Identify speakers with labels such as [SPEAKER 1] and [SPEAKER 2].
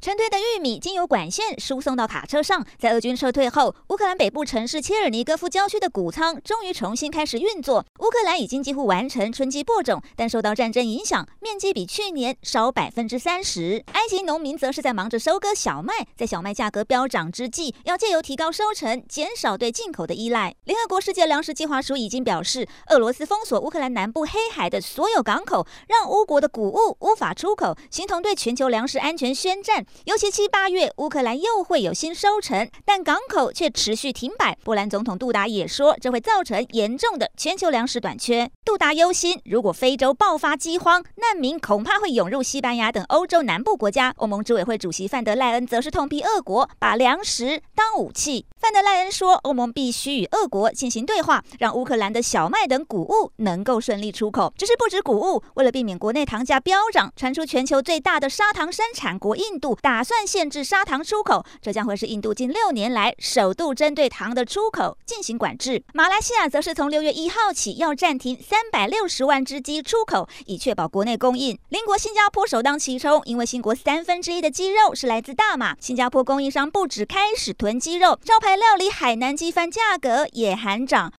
[SPEAKER 1] 成堆的玉米经由管线输送到卡车上，在俄军撤退后，乌克兰北部城市切尔尼戈夫郊区的谷仓终于重新开始运作。乌克兰已经几乎完成春季播种，但受到战争影响，面积比去年少百分之三十。埃及农民则是在忙着收割小麦，在小麦价格飙涨之际，要借由提高收成，减少对进口的依赖。联合国世界粮食计划署已经表示，俄罗斯封锁乌克兰南部黑海的所有港口，让乌国的谷物无法出口，形同对全球粮食安全宣战。尤其七八月，乌克兰又会有新收成，但港口却持续停摆。波兰总统杜达也说，这会造成严重的全球粮食短缺。杜达忧心，如果非洲爆发饥荒，难民恐怕会涌入西班牙等欧洲南部国家。欧盟执委会主席范德赖恩则是痛批俄国把粮食当武器。范德赖恩说，欧盟必须与俄国进行对话，让乌克兰的小麦等谷物能够顺利出口。只是不止谷物，为了避免国内糖价飙涨，传出全球最大的砂糖生产国印度打算限制砂糖出口，这将会是印度近六年来首度针对糖的出口进行管制。马来西亚则是从六月一号起要暂停三百六十万只鸡出口，以确保国内供应。邻国新加坡首当其冲，因为新国三分之一的鸡肉是来自大马，新加坡供应商不止开始囤鸡肉，招牌料理海南鸡饭价格也喊涨。